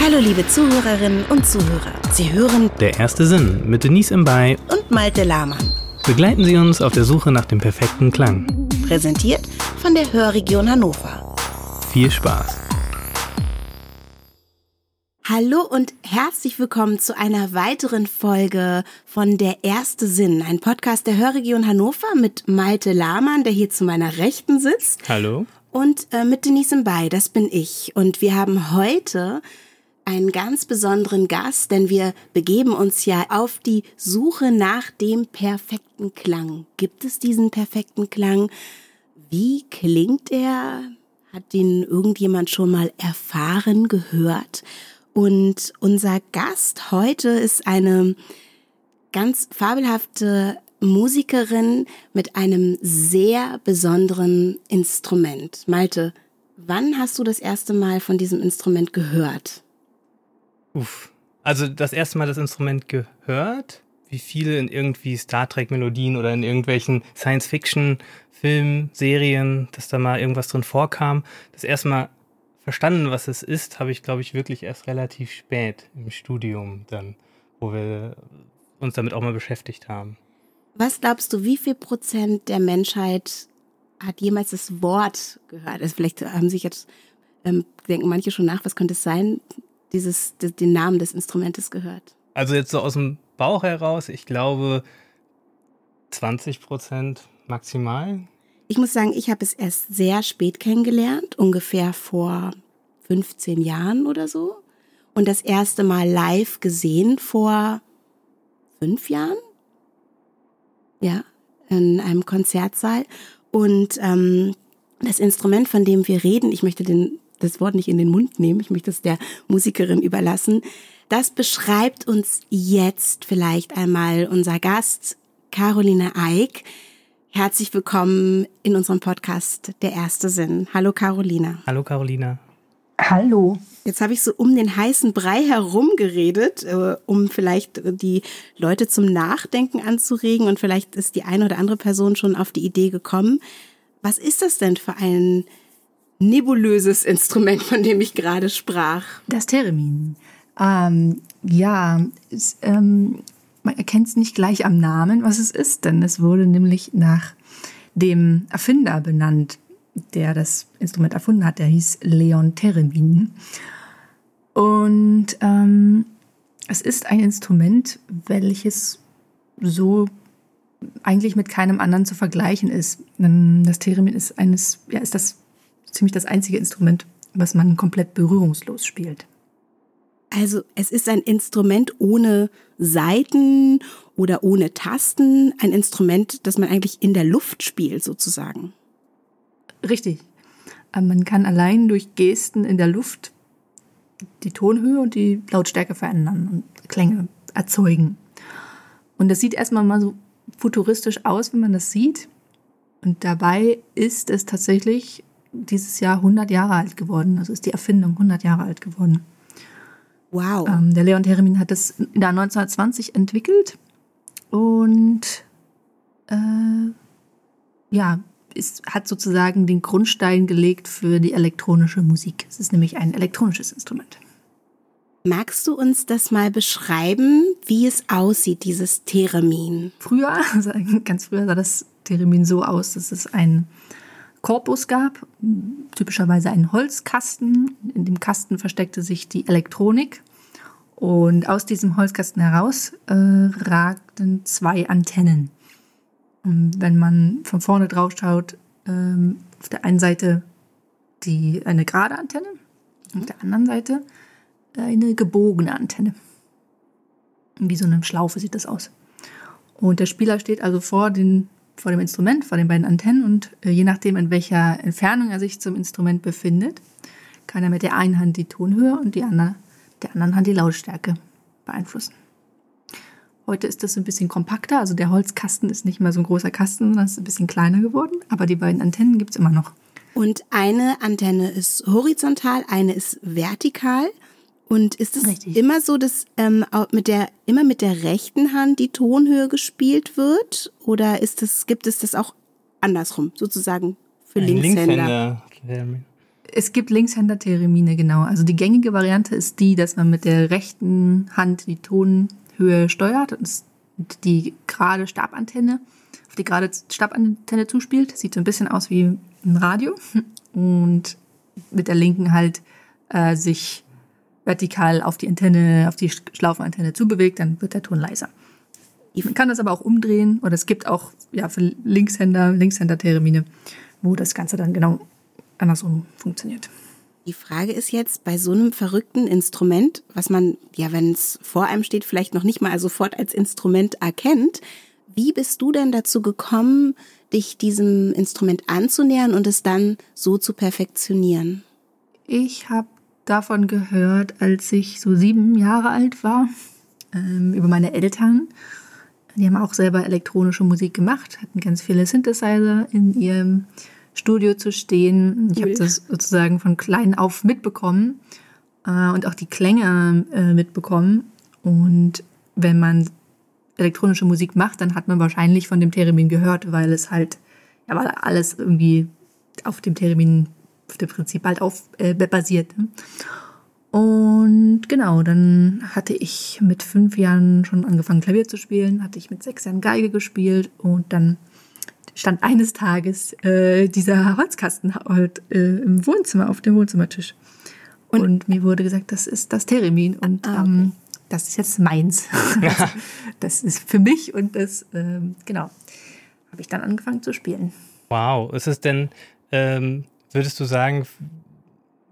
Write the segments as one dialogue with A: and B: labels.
A: Hallo liebe Zuhörerinnen und Zuhörer. Sie hören
B: Der erste Sinn mit Denise Imbay.
A: und Malte Lahmann.
B: Begleiten Sie uns auf der Suche nach dem perfekten Klang.
A: Präsentiert von der Hörregion Hannover.
B: Viel Spaß.
A: Hallo und herzlich willkommen zu einer weiteren Folge von Der erste Sinn, ein Podcast der Hörregion Hannover mit Malte Lahmann, der hier zu meiner Rechten sitzt.
B: Hallo.
A: Und äh, mit Denise Mbay, das bin ich. Und wir haben heute einen ganz besonderen Gast, denn wir begeben uns ja auf die Suche nach dem perfekten Klang. Gibt es diesen perfekten Klang? Wie klingt er? Hat ihn irgendjemand schon mal erfahren, gehört? Und unser Gast heute ist eine ganz fabelhafte Musikerin mit einem sehr besonderen Instrument. Malte, wann hast du das erste Mal von diesem Instrument gehört?
B: Uff. Also das erste Mal das Instrument gehört, wie viele in irgendwie Star Trek Melodien oder in irgendwelchen Science Fiction Filmen, Serien, dass da mal irgendwas drin vorkam. Das erste Mal verstanden, was es ist, habe ich glaube ich wirklich erst relativ spät im Studium dann, wo wir uns damit auch mal beschäftigt haben.
A: Was glaubst du, wie viel Prozent der Menschheit hat jemals das Wort gehört? Also vielleicht haben sich jetzt, ähm, denken manche schon nach, was könnte es sein, dieses, den Namen des Instrumentes gehört?
B: Also jetzt so aus dem Bauch heraus, ich glaube 20 Prozent maximal.
A: Ich muss sagen, ich habe es erst sehr spät kennengelernt, ungefähr vor 15 Jahren oder so. Und das erste Mal live gesehen vor fünf Jahren. Ja, in einem Konzertsaal. Und ähm, das Instrument, von dem wir reden, ich möchte den, das Wort nicht in den Mund nehmen, ich möchte es der Musikerin überlassen. Das beschreibt uns jetzt vielleicht einmal unser Gast, Caroline Eick. Herzlich willkommen in unserem Podcast Der erste Sinn. Hallo Carolina.
B: Hallo Carolina.
C: Hallo.
A: Jetzt habe ich so um den heißen Brei herum geredet, äh, um vielleicht die Leute zum Nachdenken anzuregen und vielleicht ist die eine oder andere Person schon auf die Idee gekommen. Was ist das denn für ein nebulöses Instrument, von dem ich gerade sprach?
C: Das Theremin. Ähm, ja, es, ähm, man erkennt es nicht gleich am Namen, was es ist, denn es wurde nämlich nach dem Erfinder benannt, der das Instrument erfunden hat. Der hieß Leon Theremin. Und ähm, es ist ein Instrument, welches so eigentlich mit keinem anderen zu vergleichen ist. Das Theremin ist eines, ja, ist das ziemlich das einzige Instrument, was man komplett berührungslos spielt.
A: Also es ist ein Instrument ohne Saiten oder ohne Tasten, ein Instrument, das man eigentlich in der Luft spielt sozusagen.
C: Richtig. Man kann allein durch Gesten in der Luft die Tonhöhe und die Lautstärke verändern und Klänge erzeugen. Und das sieht erstmal mal so futuristisch aus, wenn man das sieht. Und dabei ist es tatsächlich dieses Jahr 100 Jahre alt geworden. Also ist die Erfindung 100 Jahre alt geworden.
A: Wow.
C: Ähm, der Leon Theremin hat das der 1920 entwickelt und äh, ja, ist, hat sozusagen den Grundstein gelegt für die elektronische Musik. Es ist nämlich ein elektronisches Instrument.
A: Magst du uns das mal beschreiben, wie es aussieht, dieses Theremin?
C: Früher, also ganz früher sah das Theremin so aus, dass es einen Korpus gab, typischerweise einen Holzkasten. In dem Kasten versteckte sich die Elektronik. Und aus diesem Holzkasten heraus äh, ragten zwei Antennen. Und wenn man von vorne drauf schaut, ähm, auf der einen Seite die, eine gerade Antenne, auf der anderen Seite eine gebogene Antenne. Wie so eine Schlaufe sieht das aus. Und der Spieler steht also vor, den, vor dem Instrument, vor den beiden Antennen und äh, je nachdem, in welcher Entfernung er sich zum Instrument befindet, kann er mit der einen Hand die Tonhöhe und die andere, der anderen Hand die Lautstärke beeinflussen. Heute ist das ein bisschen kompakter, also der Holzkasten ist nicht mehr so ein großer Kasten, sondern ist ein bisschen kleiner geworden, aber die beiden Antennen gibt es immer noch.
A: Und eine Antenne ist horizontal, eine ist vertikal. Und ist es
C: Richtig.
A: immer so, dass ähm, auch mit der immer mit der rechten Hand die Tonhöhe gespielt wird? Oder ist es, gibt es das auch andersrum, sozusagen für
B: Ein
A: Linkshänder?
B: Linkshänder. Theremin.
C: Es gibt Linkshänder-Thereminne, genau. Also die gängige Variante ist die, dass man mit der rechten Hand die Tonhöhe steuert und die gerade Stabantenne auf die gerade Stabantenne zuspielt. Sieht so ein bisschen aus wie ein Radio. Und mit der linken halt äh, sich vertikal auf die Antenne, auf die Schlaufenantenne zubewegt, dann wird der Ton leiser. Man kann das aber auch umdrehen oder es gibt auch ja, für Linkshänder, Linkshänder-Theremin, wo das Ganze dann genau andersrum funktioniert.
A: Die Frage ist jetzt bei so einem verrückten Instrument, was man, ja, wenn es vor einem steht, vielleicht noch nicht mal sofort als Instrument erkennt. Wie bist du denn dazu gekommen, dich diesem Instrument anzunähern und es dann so zu perfektionieren?
C: Ich habe davon gehört, als ich so sieben Jahre alt war, ähm, über meine Eltern. Die haben auch selber elektronische Musik gemacht, hatten ganz viele Synthesizer in ihrem Studio zu stehen. Ich habe das sozusagen von klein auf mitbekommen äh, und auch die Klänge äh, mitbekommen. Und wenn man elektronische Musik macht, dann hat man wahrscheinlich von dem Theremin gehört, weil es halt, ja, weil alles irgendwie auf dem Theremin, dem Prinzip halt auf, äh, basiert. Ne? Und genau, dann hatte ich mit fünf Jahren schon angefangen, Klavier zu spielen, hatte ich mit sechs Jahren Geige gespielt und dann stand eines Tages äh, dieser Holzkasten halt, äh, im Wohnzimmer, auf dem Wohnzimmertisch. Und, und, mir wurde gesagt, das ist das Theremin. Und ah, okay. ähm, das ist jetzt meins. das, das ist für mich und das, ähm, genau, habe ich dann angefangen zu spielen.
B: Wow, ist es denn, ähm, würdest du sagen,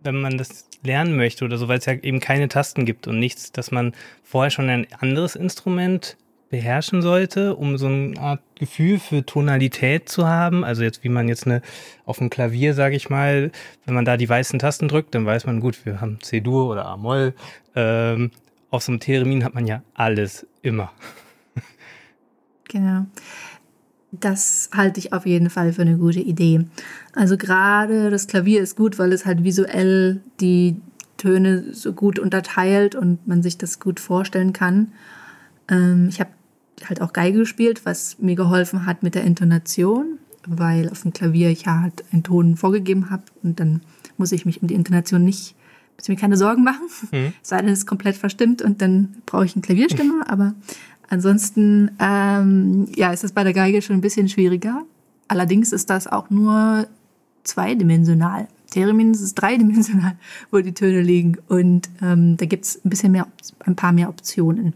B: wenn man das lernen möchte oder so, weil es ja eben keine Tasten gibt und nichts, dass man vorher schon ein anderes Instrument beherrschen sollte, um so eine Art Gefühl für Tonalität zu haben. Also jetzt, wie man jetzt eine auf dem Klavier, sage ich mal, wenn man da die weißen Tasten drückt, dann weiß man, gut, wir haben C-Dur oder A-Moll. Ähm, auf so einem Theremin hat man ja alles immer.
C: Genau. Das halte ich auf jeden Fall für eine gute Idee. Also gerade das Klavier ist gut, weil es halt visuell die Töne so gut unterteilt und man sich das gut vorstellen kann. Ähm, ich habe halt auch Geige gespielt, was mir geholfen hat mit der Intonation, weil auf dem Klavier ich ja halt einen Ton vorgegeben habe und dann muss ich mich um die Intonation nicht muss ich mir keine Sorgen machen. Mhm. Sei denn, es ist komplett verstimmt und dann brauche ich einen Klavierstimmer. Aber ansonsten, ähm, ja, ist das bei der Geige schon ein bisschen schwieriger. Allerdings ist das auch nur zweidimensional. Theremin ist es dreidimensional, wo die Töne liegen. Und ähm, da gibt es ein bisschen mehr, ein paar mehr Optionen.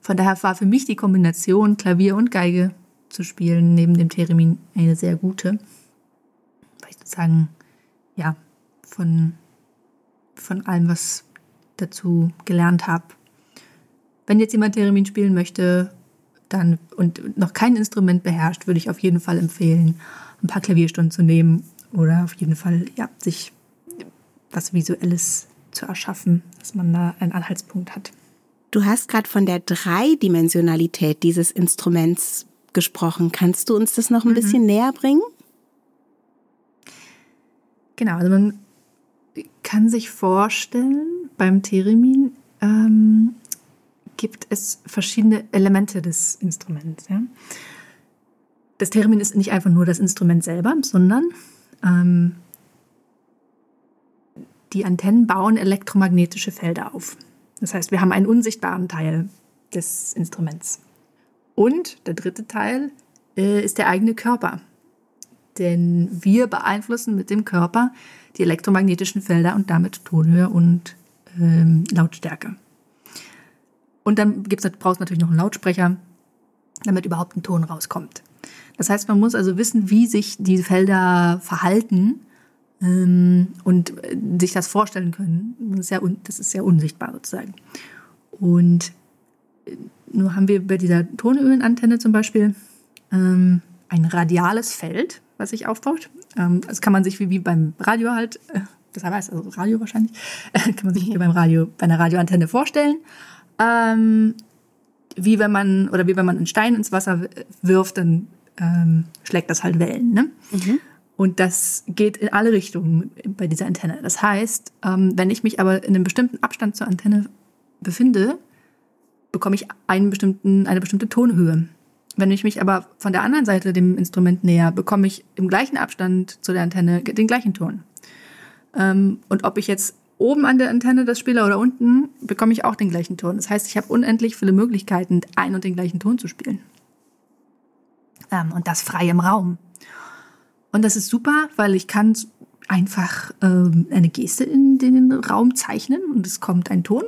C: Von daher war für mich die Kombination Klavier und Geige zu spielen neben dem Theremin eine sehr gute. Weil ich sozusagen, ja, von von allem, was dazu gelernt habe. Wenn jetzt jemand Theremin spielen möchte dann, und noch kein Instrument beherrscht, würde ich auf jeden Fall empfehlen, ein paar Klavierstunden zu nehmen oder auf jeden Fall ja, sich was Visuelles zu erschaffen, dass man da einen Anhaltspunkt hat.
A: Du hast gerade von der Dreidimensionalität dieses Instruments gesprochen. Kannst du uns das noch ein mhm. bisschen näher bringen?
C: Genau, also man kann sich vorstellen, beim Theremin ähm, gibt es verschiedene Elemente des Instruments. Ja? Das Theremin ist nicht einfach nur das Instrument selber, sondern ähm, die Antennen bauen elektromagnetische Felder auf. Das heißt, wir haben einen unsichtbaren Teil des Instruments. Und der dritte Teil äh, ist der eigene Körper. Denn wir beeinflussen mit dem Körper die elektromagnetischen Felder und damit Tonhöhe und ähm, Lautstärke. Und dann gibt's, brauchst du natürlich noch einen Lautsprecher, damit überhaupt ein Ton rauskommt. Das heißt, man muss also wissen, wie sich die Felder verhalten ähm, und äh, sich das vorstellen können. Das ist, sehr das ist sehr unsichtbar sozusagen. Und äh, nur haben wir bei dieser Tonhöhenantenne zum Beispiel ähm, ein radiales Feld, was sich aufbaut. Ähm, das kann man sich wie, wie beim Radio halt, äh, das heißt also Radio wahrscheinlich, äh, kann man sich wie beim Radio, bei einer Radioantenne vorstellen. Ähm, wie wenn man, oder wie wenn man einen Stein ins Wasser wirft, dann ähm, schlägt das halt Wellen. Ne? Mhm. Und das geht in alle Richtungen bei dieser Antenne. Das heißt, ähm, wenn ich mich aber in einem bestimmten Abstand zur Antenne befinde, bekomme ich einen bestimmten, eine bestimmte Tonhöhe. Wenn ich mich aber von der anderen Seite dem Instrument näher, bekomme ich im gleichen Abstand zu der Antenne den gleichen Ton. Ähm, und ob ich jetzt oben an der Antenne das spiele oder unten, bekomme ich auch den gleichen Ton. Das heißt, ich habe unendlich viele Möglichkeiten, ein und den gleichen Ton zu spielen. Ähm, und das frei im Raum. Und das ist super, weil ich kann einfach ähm, eine Geste in den Raum zeichnen und es kommt ein Ton.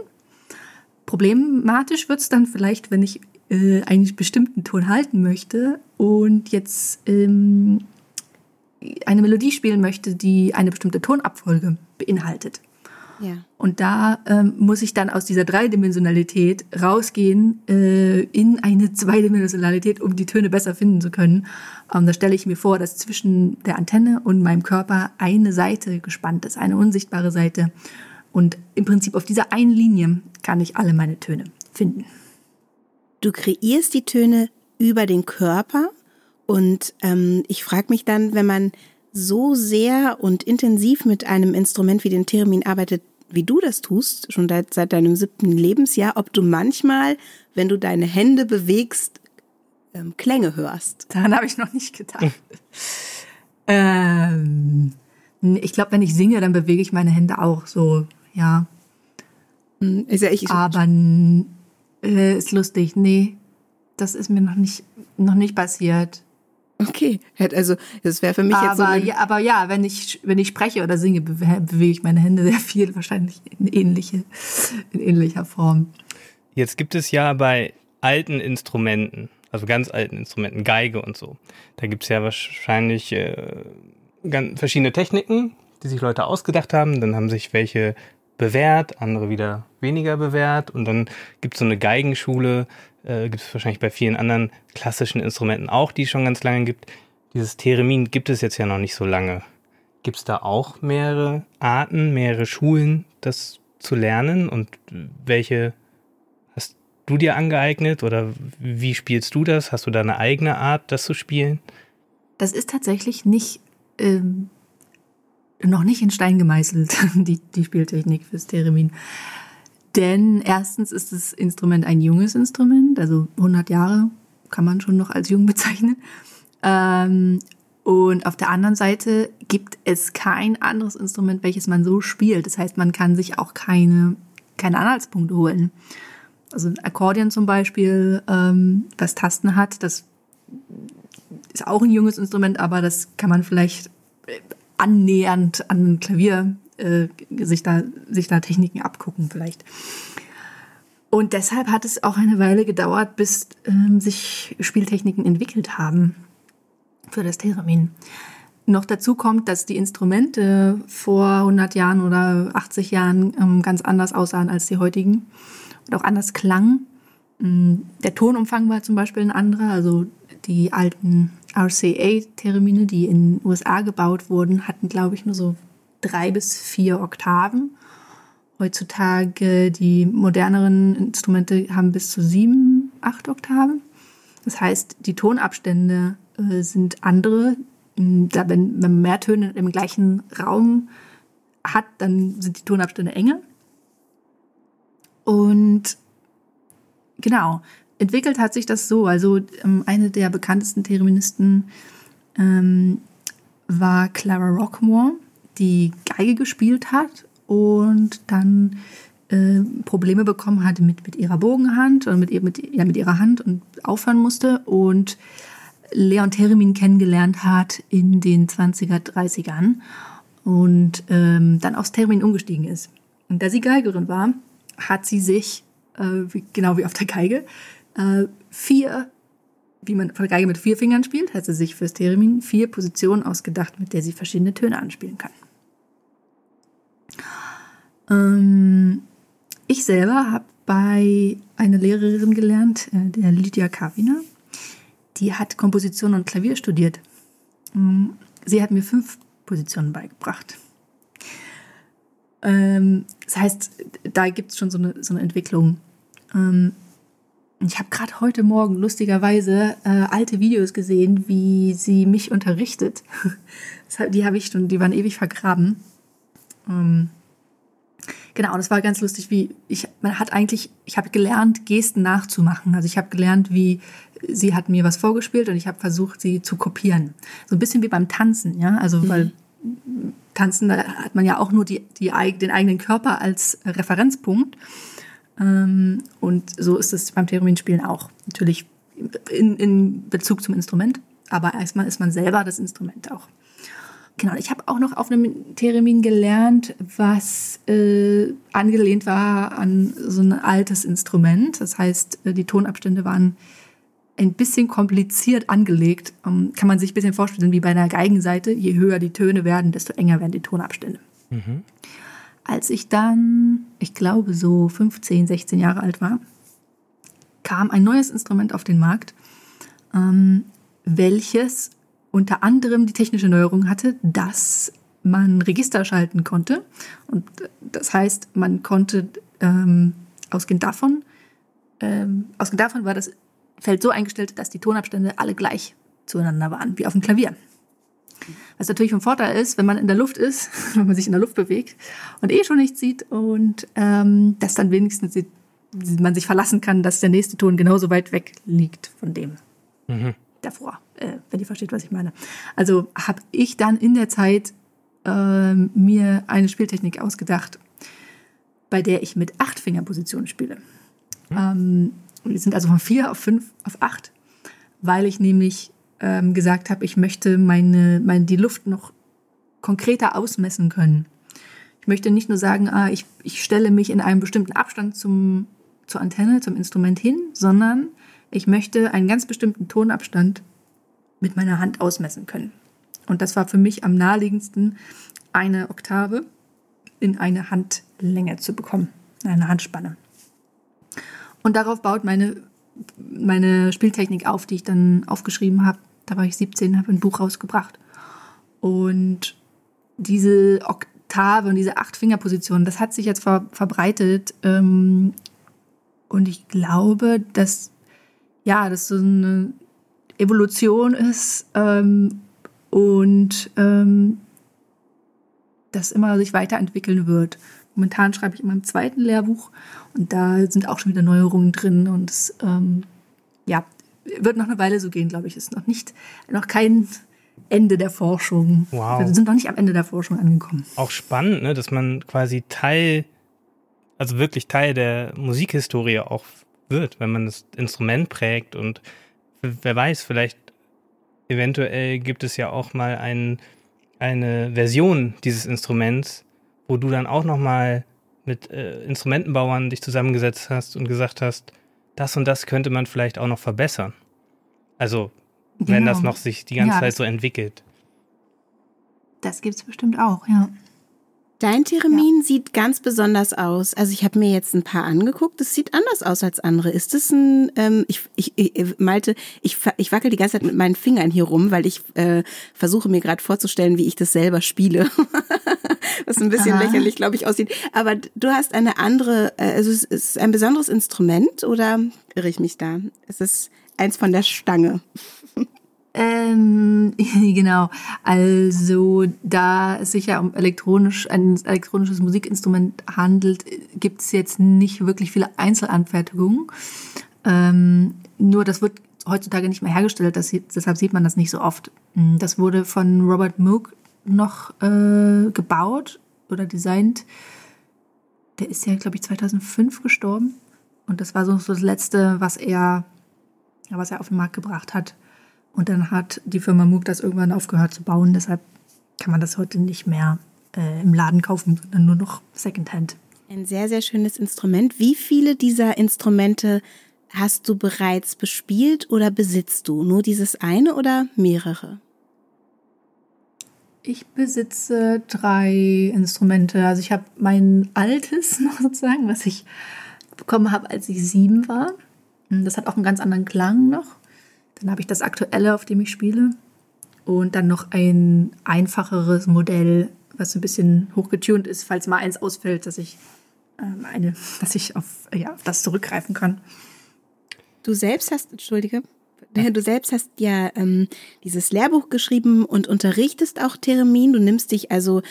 C: Problematisch wird es dann vielleicht, wenn ich äh, einen bestimmten Ton halten möchte und jetzt ähm, eine Melodie spielen möchte, die eine bestimmte Tonabfolge beinhaltet. Ja. Und da ähm, muss ich dann aus dieser Dreidimensionalität rausgehen äh, in eine Zweidimensionalität, um die Töne besser finden zu können. Ähm, da stelle ich mir vor, dass zwischen der Antenne und meinem Körper eine Seite gespannt ist, eine unsichtbare Seite. Und im Prinzip auf dieser einen Linie kann ich alle meine Töne finden.
A: Du kreierst die Töne über den Körper und ähm, ich frage mich dann, wenn man so sehr und intensiv mit einem Instrument wie den Theremin arbeitet, wie du das tust, schon seit, seit deinem siebten Lebensjahr, ob du manchmal, wenn du deine Hände bewegst, ähm, Klänge hörst.
C: Daran habe ich noch nicht gedacht. ähm, ich glaube, wenn ich singe, dann bewege ich meine Hände auch so, ja. Hm, ist ja ich, Aber äh, ist lustig. Nee, das ist mir noch nicht, noch nicht passiert.
A: Okay, also das wäre für mich
C: aber,
A: jetzt so.
C: Ja, aber ja, wenn ich, wenn ich spreche oder singe, bewege ich meine Hände sehr viel, wahrscheinlich in, ähnliche, in ähnlicher Form.
B: Jetzt gibt es ja bei alten Instrumenten, also ganz alten Instrumenten, Geige und so, da gibt es ja wahrscheinlich äh, ganz verschiedene Techniken, die sich Leute ausgedacht haben. Dann haben sich welche bewährt, andere wieder weniger bewährt. Und dann gibt es so eine Geigenschule, äh, gibt es wahrscheinlich bei vielen anderen klassischen Instrumenten auch, die es schon ganz lange gibt. Dieses Theremin gibt es jetzt ja noch nicht so lange. Gibt es da auch mehrere Arten, mehrere Schulen, das zu lernen? Und welche hast du dir angeeignet oder wie spielst du das? Hast du da eine eigene Art, das zu spielen?
C: Das ist tatsächlich nicht ähm, noch nicht in Stein gemeißelt, die, die Spieltechnik fürs Theremin. Denn erstens ist das Instrument ein junges Instrument, also 100 Jahre kann man schon noch als jung bezeichnen. Ähm, und auf der anderen Seite gibt es kein anderes Instrument, welches man so spielt. Das heißt, man kann sich auch keine, keine Anhaltspunkte holen. Also ein Akkordeon zum Beispiel, ähm, was Tasten hat, das ist auch ein junges Instrument, aber das kann man vielleicht annähernd an ein Klavier äh, sich, da, sich da Techniken abgucken vielleicht. Und deshalb hat es auch eine Weile gedauert, bis ähm, sich Spieltechniken entwickelt haben für das Theremin. Noch dazu kommt, dass die Instrumente vor 100 Jahren oder 80 Jahren ähm, ganz anders aussahen als die heutigen und auch anders klangen. Mm, der Tonumfang war zum Beispiel ein anderer, also die alten RCA-Theremine, die in den USA gebaut wurden, hatten, glaube ich, nur so drei bis vier Oktaven. Heutzutage die moderneren Instrumente haben bis zu sieben, acht Oktaven. Das heißt, die Tonabstände äh, sind andere. Da, wenn, man mehr Töne im gleichen Raum hat, dann sind die Tonabstände enger. Und genau, entwickelt hat sich das so. Also ähm, eine der bekanntesten Thereministen ähm, war Clara Rockmore, die Geige gespielt hat und dann äh, Probleme bekommen hatte mit, mit ihrer Bogenhand oder mit, mit, ja, mit ihrer Hand und aufhören musste und Leon Theremin kennengelernt hat in den 20er, 30ern und ähm, dann aufs Theremin umgestiegen ist. Und da sie Geigerin war, hat sie sich, äh, wie, genau wie auf der Geige, äh, vier, wie man von der Geige mit vier Fingern spielt, hat sie sich fürs Theremin vier Positionen ausgedacht, mit der sie verschiedene Töne anspielen kann. Ähm, ich selber habe bei einer Lehrerin gelernt, äh, der Lydia Kavina. Die hat Komposition und Klavier studiert. Ähm, sie hat mir fünf Positionen beigebracht. Ähm, das heißt, da gibt es schon so eine, so eine Entwicklung. Ähm, ich habe gerade heute Morgen lustigerweise äh, alte Videos gesehen, wie sie mich unterrichtet. die habe ich schon, die waren ewig vergraben. Ähm, genau, das war ganz lustig, wie ich, man hat eigentlich, ich habe gelernt, Gesten nachzumachen. Also ich habe gelernt, wie sie hat mir was vorgespielt und ich habe versucht, sie zu kopieren. So ein bisschen wie beim Tanzen, ja. Also mhm. weil Tanzen, da hat man ja auch nur die, die, den eigenen Körper als Referenzpunkt. Ähm, und so ist es beim Thereminspielen auch. Natürlich in, in Bezug zum Instrument, aber erstmal ist man selber das Instrument auch. Genau, ich habe auch noch auf einem Theremin gelernt, was äh, angelehnt war an so ein altes Instrument. Das heißt, äh, die Tonabstände waren ein bisschen kompliziert angelegt. Um, ähm, kann man sich ein bisschen vorstellen, wie bei einer Geigenseite. Je höher die Töne werden, desto enger werden die Tonabstände. Mhm. Als ich dann, ich glaube, so 15, 16 Jahre alt war, kam ein neues Instrument auf den Markt, ähm, welches unter anderem die technische Neuerung hatte, dass man Register schalten konnte. Und das heißt, man konnte ähm, ausgehend davon, ähm, ausgehend davon war das Feld so eingestellt, dass die Tonabstände alle gleich zueinander waren, wie auf dem Klavier. Was natürlich ein Vorteil ist, wenn man in der Luft ist, wenn man sich in der Luft bewegt und eh schon nichts sieht und ähm, dass dann wenigstens die, man sich verlassen kann, dass der nächste Ton genauso weit weg liegt von dem mhm. Davor, äh, wenn ihr versteht, was ich meine. Also habe ich dann in der Zeit äh, mir eine Spieltechnik ausgedacht, bei der ich mit acht Fingerpositionen spiele. Mhm. Ähm, wir sind also von vier auf fünf auf acht, weil ich nämlich ähm, gesagt habe, ich möchte meine, meine, die Luft noch konkreter ausmessen können. Ich möchte nicht nur sagen, ah, ich, ich stelle mich in einem bestimmten Abstand zum, zur Antenne, zum Instrument hin, sondern ich möchte einen ganz bestimmten Tonabstand mit meiner Hand ausmessen können. Und das war für mich am naheliegendsten, eine Oktave in eine Handlänge zu bekommen, eine Handspanne. Und darauf baut meine, meine Spieltechnik auf, die ich dann aufgeschrieben habe da war ich 17, habe ein Buch rausgebracht. Und diese Oktave und diese Acht-Finger-Position, das hat sich jetzt ver verbreitet. Ähm, und ich glaube, dass ja, das so eine Evolution ist ähm, und ähm, das immer sich weiterentwickeln wird. Momentan schreibe ich in meinem zweiten Lehrbuch und da sind auch schon wieder Neuerungen drin und es, ähm, ja, wird noch eine Weile so gehen, glaube ich. Ist noch nicht, noch kein Ende der Forschung. Wow. Wir sind noch nicht am Ende der Forschung angekommen.
B: Auch spannend, ne, dass man quasi Teil, also wirklich Teil der Musikhistorie auch wird, wenn man das Instrument prägt und wer weiß, vielleicht eventuell gibt es ja auch mal ein, eine Version dieses Instruments, wo du dann auch noch mal mit äh, Instrumentenbauern dich zusammengesetzt hast und gesagt hast, das und das könnte man vielleicht auch noch verbessern. Also, wenn genau. das noch sich die ganze ja, Zeit so entwickelt.
C: Das gibt es bestimmt auch, ja.
A: Dein Theremin ja. sieht ganz besonders aus. Also ich habe mir jetzt ein paar angeguckt. Es sieht anders aus als andere. Ist das ein, ähm, ich, ich, ich Malte, ich, ich wackel die ganze Zeit mit meinen Fingern hier rum, weil ich äh, versuche mir gerade vorzustellen, wie ich das selber spiele. Was ein bisschen Aha. lächerlich, glaube ich, aussieht. Aber du hast eine andere, äh, also es ist ein besonderes Instrument oder irre ich mich da? Es ist eins von der Stange.
C: Ähm, genau. Also, da es sich ja um elektronisch, ein elektronisches Musikinstrument handelt, gibt es jetzt nicht wirklich viele Einzelanfertigungen. Ähm, nur das wird heutzutage nicht mehr hergestellt, das, deshalb sieht man das nicht so oft. Hm, das wurde von Robert Moog noch äh, gebaut oder designt. Der ist ja, glaube ich, 2005 gestorben. Und das war so das Letzte, was er, was er auf den Markt gebracht hat. Und dann hat die Firma Moog das irgendwann aufgehört zu bauen. Deshalb kann man das heute nicht mehr äh, im Laden kaufen, sondern nur noch Secondhand.
A: Ein sehr, sehr schönes Instrument. Wie viele dieser Instrumente hast du bereits bespielt oder besitzt du? Nur dieses eine oder mehrere?
C: Ich besitze drei Instrumente. Also ich habe mein altes noch sozusagen, was ich bekommen habe, als ich sieben war. Das hat auch einen ganz anderen Klang noch. Dann habe ich das aktuelle, auf dem ich spiele. Und dann noch ein einfacheres Modell, was ein bisschen hochgetunt ist, falls mal eins ausfällt, dass ich ähm, eine, dass ich auf, ja, auf das zurückgreifen kann.
A: Du selbst hast, entschuldige, du selbst hast ja ähm, dieses Lehrbuch geschrieben und unterrichtest auch Theremin. Du nimmst dich also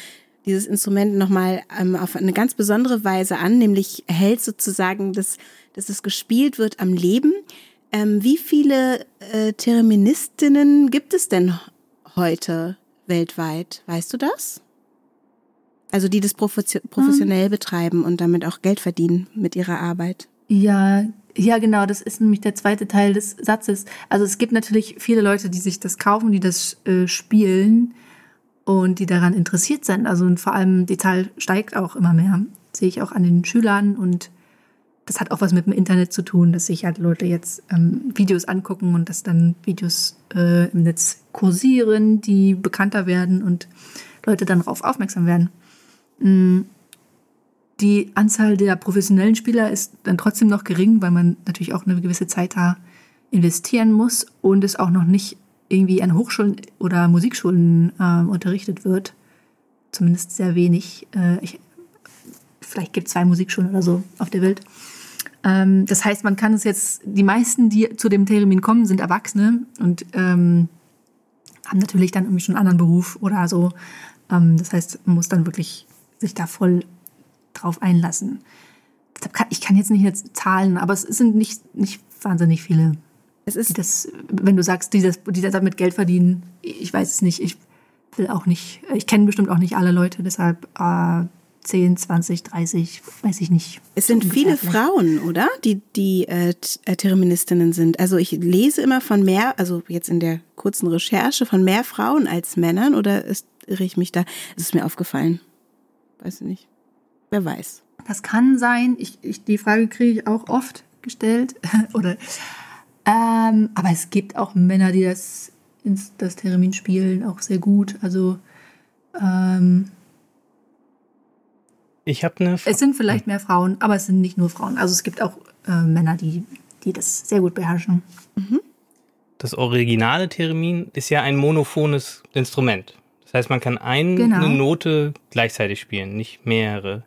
A: dieses Instrument nochmal ähm, auf eine ganz besondere Weise an, nämlich hältst sozusagen, dass, dass es gespielt wird am Leben. Ähm, wie viele äh, Thereministinnen gibt es denn heute weltweit? Weißt du das? Also die das professionell mhm. betreiben und damit auch Geld verdienen mit ihrer Arbeit.
C: Ja, ja, genau, das ist nämlich der zweite Teil des Satzes. Also es gibt natürlich viele Leute, die sich das kaufen, die das äh, spielen und die daran interessiert sind. Also und vor allem die Zahl steigt auch immer mehr. sehe ich auch an den Schülern und das hat auch was mit dem Internet zu tun, dass sich halt Leute jetzt ähm, Videos angucken und dass dann Videos äh, im Netz kursieren, die bekannter werden und Leute dann darauf aufmerksam werden. Mhm. Die Anzahl der professionellen Spieler ist dann trotzdem noch gering, weil man natürlich auch eine gewisse Zeit da investieren muss und es auch noch nicht irgendwie an Hochschulen oder Musikschulen äh, unterrichtet wird. Zumindest sehr wenig. Äh, ich, vielleicht gibt es zwei Musikschulen oder so auf der Welt. Ähm, das heißt, man kann es jetzt, die meisten, die zu dem Termin kommen, sind Erwachsene und ähm, haben natürlich dann irgendwie schon einen anderen Beruf oder so. Ähm, das heißt, man muss dann wirklich sich da voll drauf einlassen. Ich kann jetzt nicht jetzt zahlen, aber es sind nicht, nicht wahnsinnig viele. Es ist das, wenn du sagst, die, das, die damit Geld verdienen, ich weiß es nicht. Ich will auch nicht, ich kenne bestimmt auch nicht alle Leute, deshalb äh, 10, 20, 30, weiß ich nicht.
A: Es sind viele. Frauen, oder? Die, die äh, äh, Terministinnen sind. Also ich lese immer von mehr, also jetzt in der kurzen Recherche, von mehr Frauen als Männern oder ist, irre ich mich da? Es ist mir aufgefallen. Weiß ich nicht. Wer weiß.
C: Das kann sein. Ich, ich, die Frage kriege ich auch oft gestellt. oder, ähm, aber es gibt auch Männer, die das, das Termin spielen, auch sehr gut. Also ähm,
B: ich habe eine.
C: Es sind vielleicht mehr Frauen, aber es sind nicht nur Frauen. Also es gibt auch äh, Männer, die, die das sehr gut beherrschen. Mhm.
B: Das originale Theremin ist ja ein monophones Instrument. Das heißt, man kann eine genau. Note gleichzeitig spielen, nicht mehrere.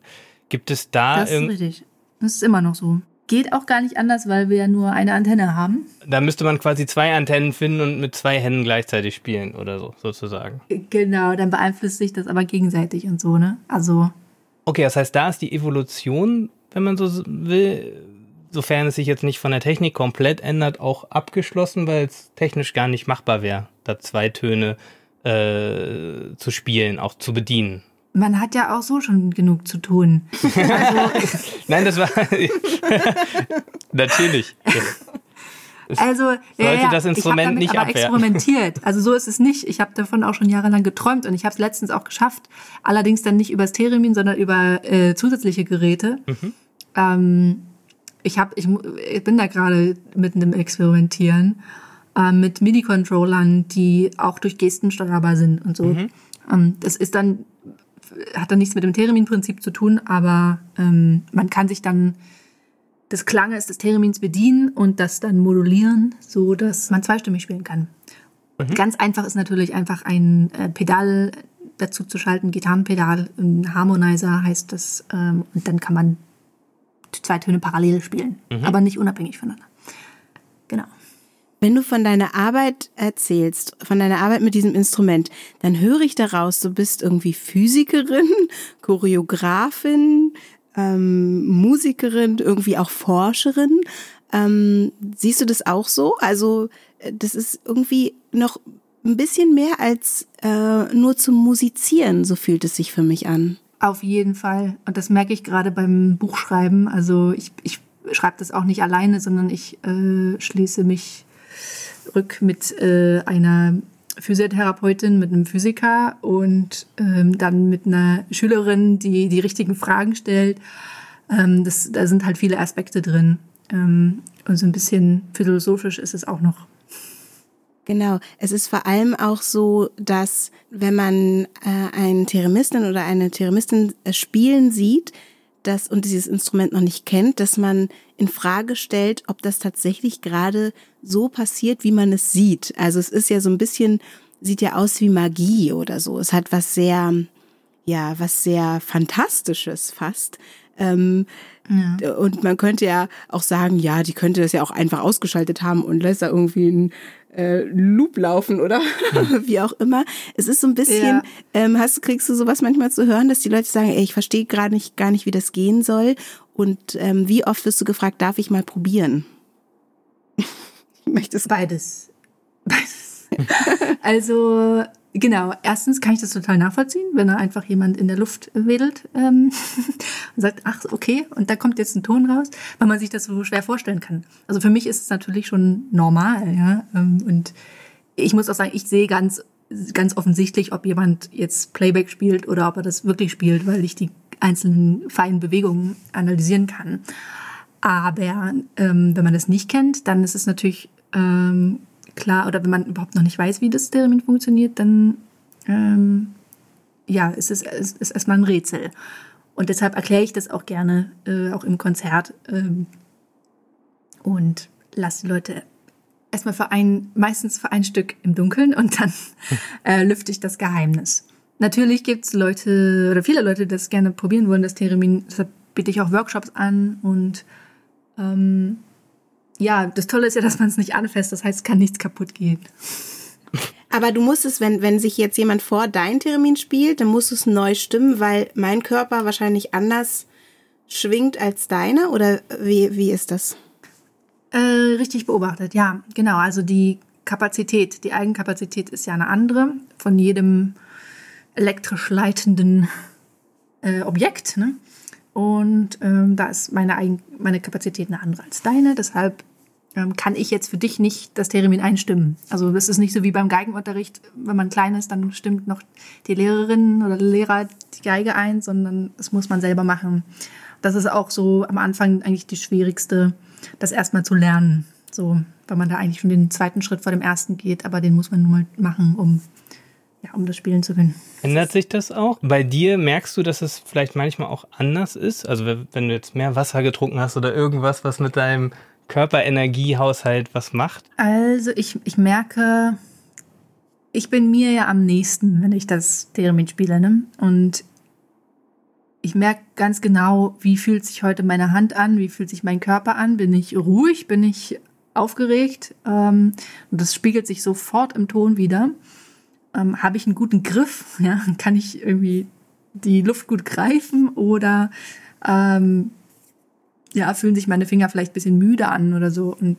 B: Gibt es da.
C: Das ist richtig. Das ist immer noch so. Geht auch gar nicht anders, weil wir ja nur eine Antenne haben.
B: Da müsste man quasi zwei Antennen finden und mit zwei Händen gleichzeitig spielen oder so, sozusagen.
C: Genau, dann beeinflusst sich das aber gegenseitig und so, ne? Also
B: Okay, das heißt, da ist die Evolution, wenn man so will, sofern es sich jetzt nicht von der Technik komplett ändert, auch abgeschlossen, weil es technisch gar nicht machbar wäre, da zwei Töne äh, zu spielen, auch zu bedienen.
C: Man hat ja auch so schon genug zu tun.
B: Also Nein, das war natürlich.
C: Also sollte
B: ja, das Instrument nicht
C: aber abwehren. experimentiert. Also so ist es nicht. Ich habe davon auch schon jahrelang geträumt und ich habe es letztens auch geschafft. Allerdings dann nicht über das Theremin, sondern über äh, zusätzliche Geräte. Mhm. Ähm, ich, hab, ich, ich bin da gerade mitten im Experimentieren äh, mit MIDI-Controllern, die auch durch Gesten steuerbar sind und so. Mhm. Ähm, das ist dann hat dann nichts mit dem Theremin-Prinzip zu tun, aber ähm, man kann sich dann des Klanges des Theremins bedienen und das dann modulieren, so dass man zweistimmig spielen kann. Mhm. Ganz einfach ist natürlich einfach ein äh, Pedal dazu zu schalten, Gitarrenpedal, ein Harmonizer heißt das, ähm, und dann kann man zwei Töne parallel spielen, mhm. aber nicht unabhängig voneinander. Genau.
A: Wenn du von deiner Arbeit erzählst, von deiner Arbeit mit diesem Instrument, dann höre ich daraus, du bist irgendwie Physikerin, Choreografin, ähm, Musikerin, irgendwie auch Forscherin. Ähm, siehst du das auch so? Also äh, das ist irgendwie noch ein bisschen mehr als äh, nur zum Musizieren, so fühlt es sich für mich an.
C: Auf jeden Fall. Und das merke ich gerade beim Buchschreiben. Also ich, ich schreibe das auch nicht alleine, sondern ich äh, schließe mich rück mit äh, einer Physiotherapeutin mit einem Physiker und ähm, dann mit einer Schülerin, die die richtigen Fragen stellt. Ähm, das, da sind halt viele Aspekte drin. Ähm, und so ein bisschen philosophisch ist es auch noch.
A: Genau. Es ist vor allem auch so, dass wenn man äh, einen Theremistin oder eine Theremistin äh, spielen sieht, das und dieses Instrument noch nicht kennt, dass man in Frage stellt, ob das tatsächlich gerade so passiert, wie man es sieht. Also es ist ja so ein bisschen, sieht ja aus wie Magie oder so. Es hat was sehr, ja, was sehr Fantastisches fast. Ähm, ja. Und man könnte ja auch sagen, ja, die könnte das ja auch einfach ausgeschaltet haben und lässt da irgendwie ein äh, Loop laufen oder wie auch immer. Es ist so ein bisschen, ja. ähm, hast, kriegst du sowas manchmal zu hören, dass die Leute sagen, ey, ich verstehe gerade nicht, gar nicht, wie das gehen soll. Und ähm, wie oft wirst du gefragt, darf ich mal probieren?
C: ich möchte es beides. Beides. also Genau, erstens kann ich das total nachvollziehen, wenn da einfach jemand in der Luft wedelt ähm, und sagt, ach, okay, und da kommt jetzt ein Ton raus, weil man sich das so schwer vorstellen kann. Also für mich ist es natürlich schon normal, ja. Ähm, und ich muss auch sagen, ich sehe ganz, ganz offensichtlich, ob jemand jetzt Playback spielt oder ob er das wirklich spielt, weil ich die einzelnen feinen Bewegungen analysieren kann. Aber ähm, wenn man das nicht kennt, dann ist es natürlich ähm, klar, oder wenn man überhaupt noch nicht weiß, wie das Termin funktioniert, dann ähm, ja, ist es ist, ist erstmal ein Rätsel. Und deshalb erkläre ich das auch gerne, äh, auch im Konzert. Ähm, und lasse die Leute erstmal für ein, meistens für ein Stück im Dunkeln und dann äh, lüfte ich das Geheimnis. Natürlich gibt es Leute oder viele Leute, die das gerne probieren wollen, das Theremin. Deshalb biete ich auch Workshops an und ähm, ja, das Tolle ist ja, dass man es nicht anfasst. Das heißt, es kann nichts kaputt gehen.
A: Aber du musst es, wenn, wenn sich jetzt jemand vor dein Termin spielt, dann musst du es neu stimmen, weil mein Körper wahrscheinlich anders schwingt als deiner? Oder wie, wie ist das?
C: Äh, richtig beobachtet, ja, genau. Also die Kapazität, die Eigenkapazität ist ja eine andere von jedem elektrisch leitenden äh, Objekt. Ne? Und ähm, da ist meine, Eigen meine Kapazität eine andere als deine. Deshalb kann ich jetzt für dich nicht das Theremin einstimmen. Also das ist nicht so wie beim Geigenunterricht, wenn man klein ist, dann stimmt noch die Lehrerin oder der Lehrer die Geige ein, sondern das muss man selber machen. Das ist auch so am Anfang eigentlich die schwierigste, das erstmal zu lernen. So, weil man da eigentlich schon den zweiten Schritt vor dem ersten geht, aber den muss man nun mal machen, um ja, um das Spielen zu gewinnen.
B: Ändert sich das auch? Bei dir merkst du, dass es vielleicht manchmal auch anders ist? Also wenn du jetzt mehr Wasser getrunken hast oder irgendwas, was mit deinem Körperenergiehaushalt was macht?
C: Also ich, ich merke, ich bin mir ja am nächsten, wenn ich das Theremin spiele. Ne? Und ich merke ganz genau, wie fühlt sich heute meine Hand an, wie fühlt sich mein Körper an. Bin ich ruhig, bin ich aufgeregt? Ähm, und das spiegelt sich sofort im Ton wieder ähm, habe ich einen guten Griff, ja, kann ich irgendwie die Luft gut greifen oder ähm, ja, fühlen sich meine Finger vielleicht ein bisschen müde an oder so. Und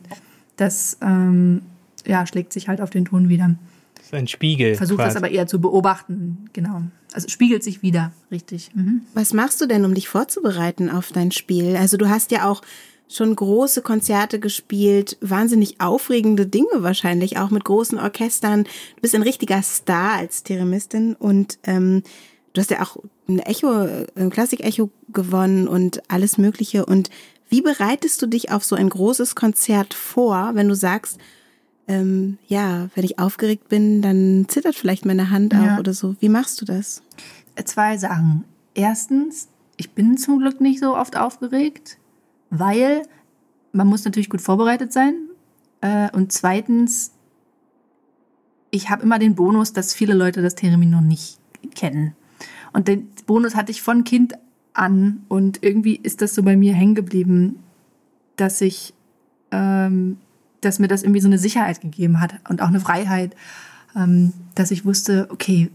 C: das ähm, ja, schlägt sich halt auf den Ton wieder.
B: Das ist ein Spiegel.
C: Versuche das aber eher zu beobachten, genau. Also spiegelt sich wieder, richtig. Mhm.
A: Was machst du denn, um dich vorzubereiten auf dein Spiel? Also du hast ja auch schon große Konzerte gespielt, wahnsinnig aufregende Dinge wahrscheinlich, auch mit großen Orchestern. Du bist ein richtiger Star als Theremistin und ähm, du hast ja auch ein Echo, ein Klassik-Echo gewonnen und alles Mögliche. Und wie bereitest du dich auf so ein großes Konzert vor, wenn du sagst, ähm, ja, wenn ich aufgeregt bin, dann zittert vielleicht meine Hand ja. auch oder so. Wie machst du das?
C: Zwei Sachen. Erstens, ich bin zum Glück nicht so oft aufgeregt weil man muss natürlich gut vorbereitet sein. Äh, und zweitens, ich habe immer den Bonus, dass viele Leute das Theremin noch nicht kennen. Und den Bonus hatte ich von Kind an und irgendwie ist das so bei mir hängen geblieben, dass ich, ähm, dass mir das irgendwie so eine Sicherheit gegeben hat und auch eine Freiheit, ähm, dass ich wusste, okay,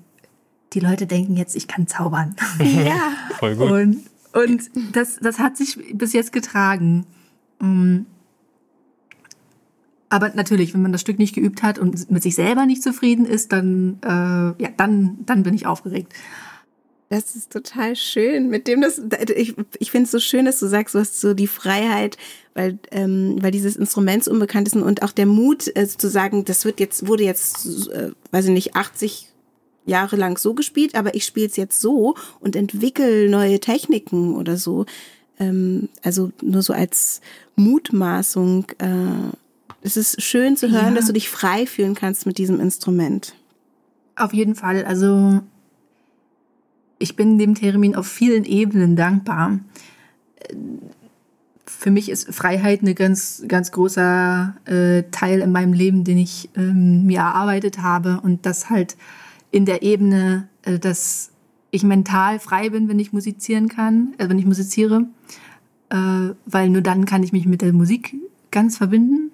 C: die Leute denken jetzt, ich kann zaubern.
A: Ja,
B: voll gut.
C: Und und das, das hat sich bis jetzt getragen. Mm. Aber natürlich, wenn man das Stück nicht geübt hat und mit sich selber nicht zufrieden ist, dann, äh, ja, dann, dann bin ich aufgeregt.
A: Das ist total schön. Mit dem das, ich, ich finde es so schön, dass du sagst, du hast so die Freiheit, weil, ähm, weil dieses Instrument so unbekannt ist und auch der Mut äh, zu sagen, das wird jetzt, wurde jetzt, äh, weiß ich nicht, 80 jahrelang so gespielt, aber ich spiele es jetzt so und entwickle neue Techniken oder so. Ähm, also nur so als Mutmaßung. Äh, es ist schön zu hören, ja. dass du dich frei fühlen kannst mit diesem Instrument.
C: Auf jeden Fall. Also ich bin dem Theremin auf vielen Ebenen dankbar. Für mich ist Freiheit ein ganz, ganz großer äh, Teil in meinem Leben, den ich ähm, mir erarbeitet habe und das halt in der Ebene, äh, dass ich mental frei bin, wenn ich musizieren kann, äh, wenn ich musiziere, äh, weil nur dann kann ich mich mit der Musik ganz verbinden.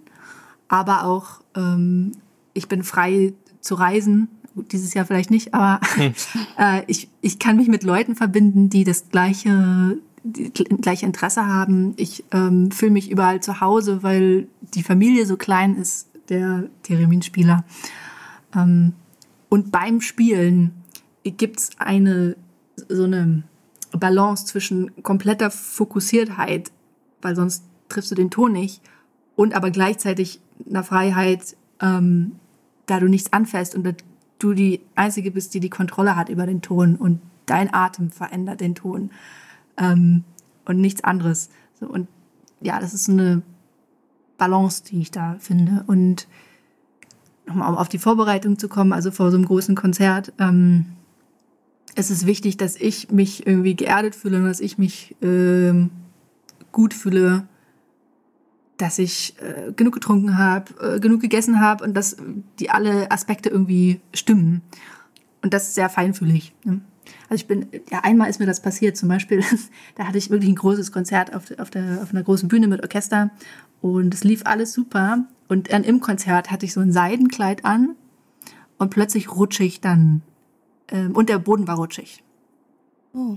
C: Aber auch ähm, ich bin frei zu reisen. Dieses Jahr vielleicht nicht, aber äh, ich, ich kann mich mit Leuten verbinden, die das gleiche, die gleiche Interesse haben. Ich ähm, fühle mich überall zu Hause, weil die Familie so klein ist, der Thereminspieler. Ähm, Und beim Spielen gibt es eine so eine Balance zwischen kompletter Fokussiertheit, weil sonst triffst du den Ton nicht, und aber gleichzeitig einer Freiheit, ähm, da du nichts anfällst und du die Einzige bist, die die Kontrolle hat über den Ton und dein Atem verändert den Ton ähm, und nichts anderes. So, und ja, das ist eine Balance, die ich da finde. Und nochmal um auf die Vorbereitung zu kommen, also vor so einem großen Konzert, ähm, es ist wichtig, dass ich mich irgendwie geerdet fühle und dass ich mich äh, gut fühle, dass ich äh, genug getrunken habe, äh, genug gegessen habe und dass die alle Aspekte irgendwie stimmen. Und das ist sehr feinfühlig. Ne? Also ich bin, ja, einmal ist mir das passiert, zum Beispiel, da hatte ich wirklich ein großes Konzert auf, auf, der, auf einer großen Bühne mit Orchester und es lief alles super. Und dann im Konzert hatte ich so ein Seidenkleid an und plötzlich rutsche ich dann ähm, und der Boden war rutschig. Oh.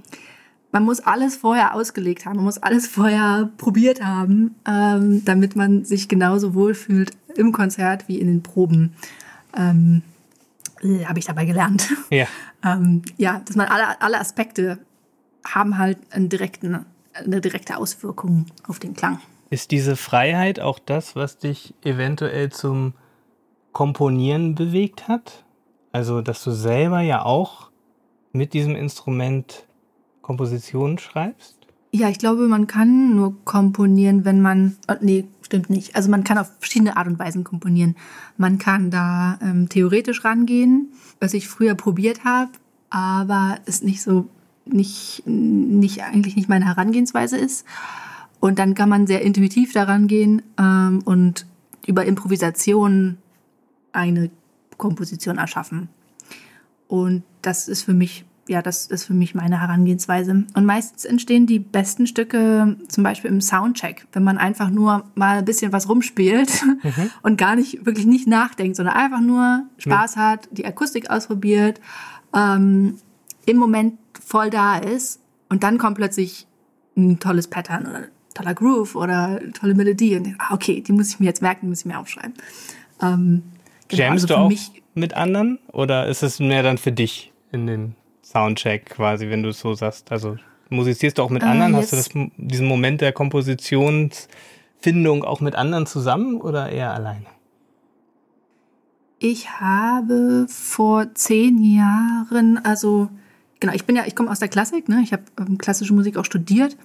C: Man muss alles vorher ausgelegt haben, man muss alles vorher probiert haben, ähm, damit man sich genauso wohlfühlt im Konzert wie in den Proben. Ähm, äh, Habe ich dabei gelernt.
B: Ja.
C: ähm, ja, dass man alle, alle Aspekte haben halt einen direkten, eine direkte Auswirkung auf den Klang.
B: Ist diese Freiheit auch das, was dich eventuell zum Komponieren bewegt hat? Also, dass du selber ja auch mit diesem Instrument Kompositionen schreibst?
C: Ja, ich glaube, man kann nur komponieren, wenn man. Oh, nee, stimmt nicht. Also man kann auf verschiedene Art und Weisen komponieren. Man kann da ähm, theoretisch rangehen, was ich früher probiert habe, aber es nicht so, nicht, nicht eigentlich nicht meine Herangehensweise ist. Und dann kann man sehr intuitiv daran gehen ähm, und über Improvisation eine Komposition erschaffen. Und das ist für mich, ja, das ist für mich meine Herangehensweise. Und meistens entstehen die besten Stücke zum Beispiel im Soundcheck, wenn man einfach nur mal ein bisschen was rumspielt mhm. und gar nicht, wirklich nicht nachdenkt, sondern einfach nur Spaß mhm. hat, die Akustik ausprobiert, ähm, im Moment voll da ist und dann kommt plötzlich ein tolles Pattern oder ein toller Groove oder eine tolle Melodie und ah, okay, die muss ich mir jetzt merken, die muss ich mir aufschreiben. Ähm,
B: Genau, Jamst also du auch mit anderen oder ist es mehr dann für dich in den Soundcheck quasi, wenn du es so sagst? Also musizierst du auch mit äh, anderen? Hast du das, diesen Moment der Kompositionsfindung auch mit anderen zusammen oder eher alleine?
C: Ich habe vor zehn Jahren, also genau, ich bin ja, ich komme aus der Klassik, ne? Ich habe ähm, klassische Musik auch studiert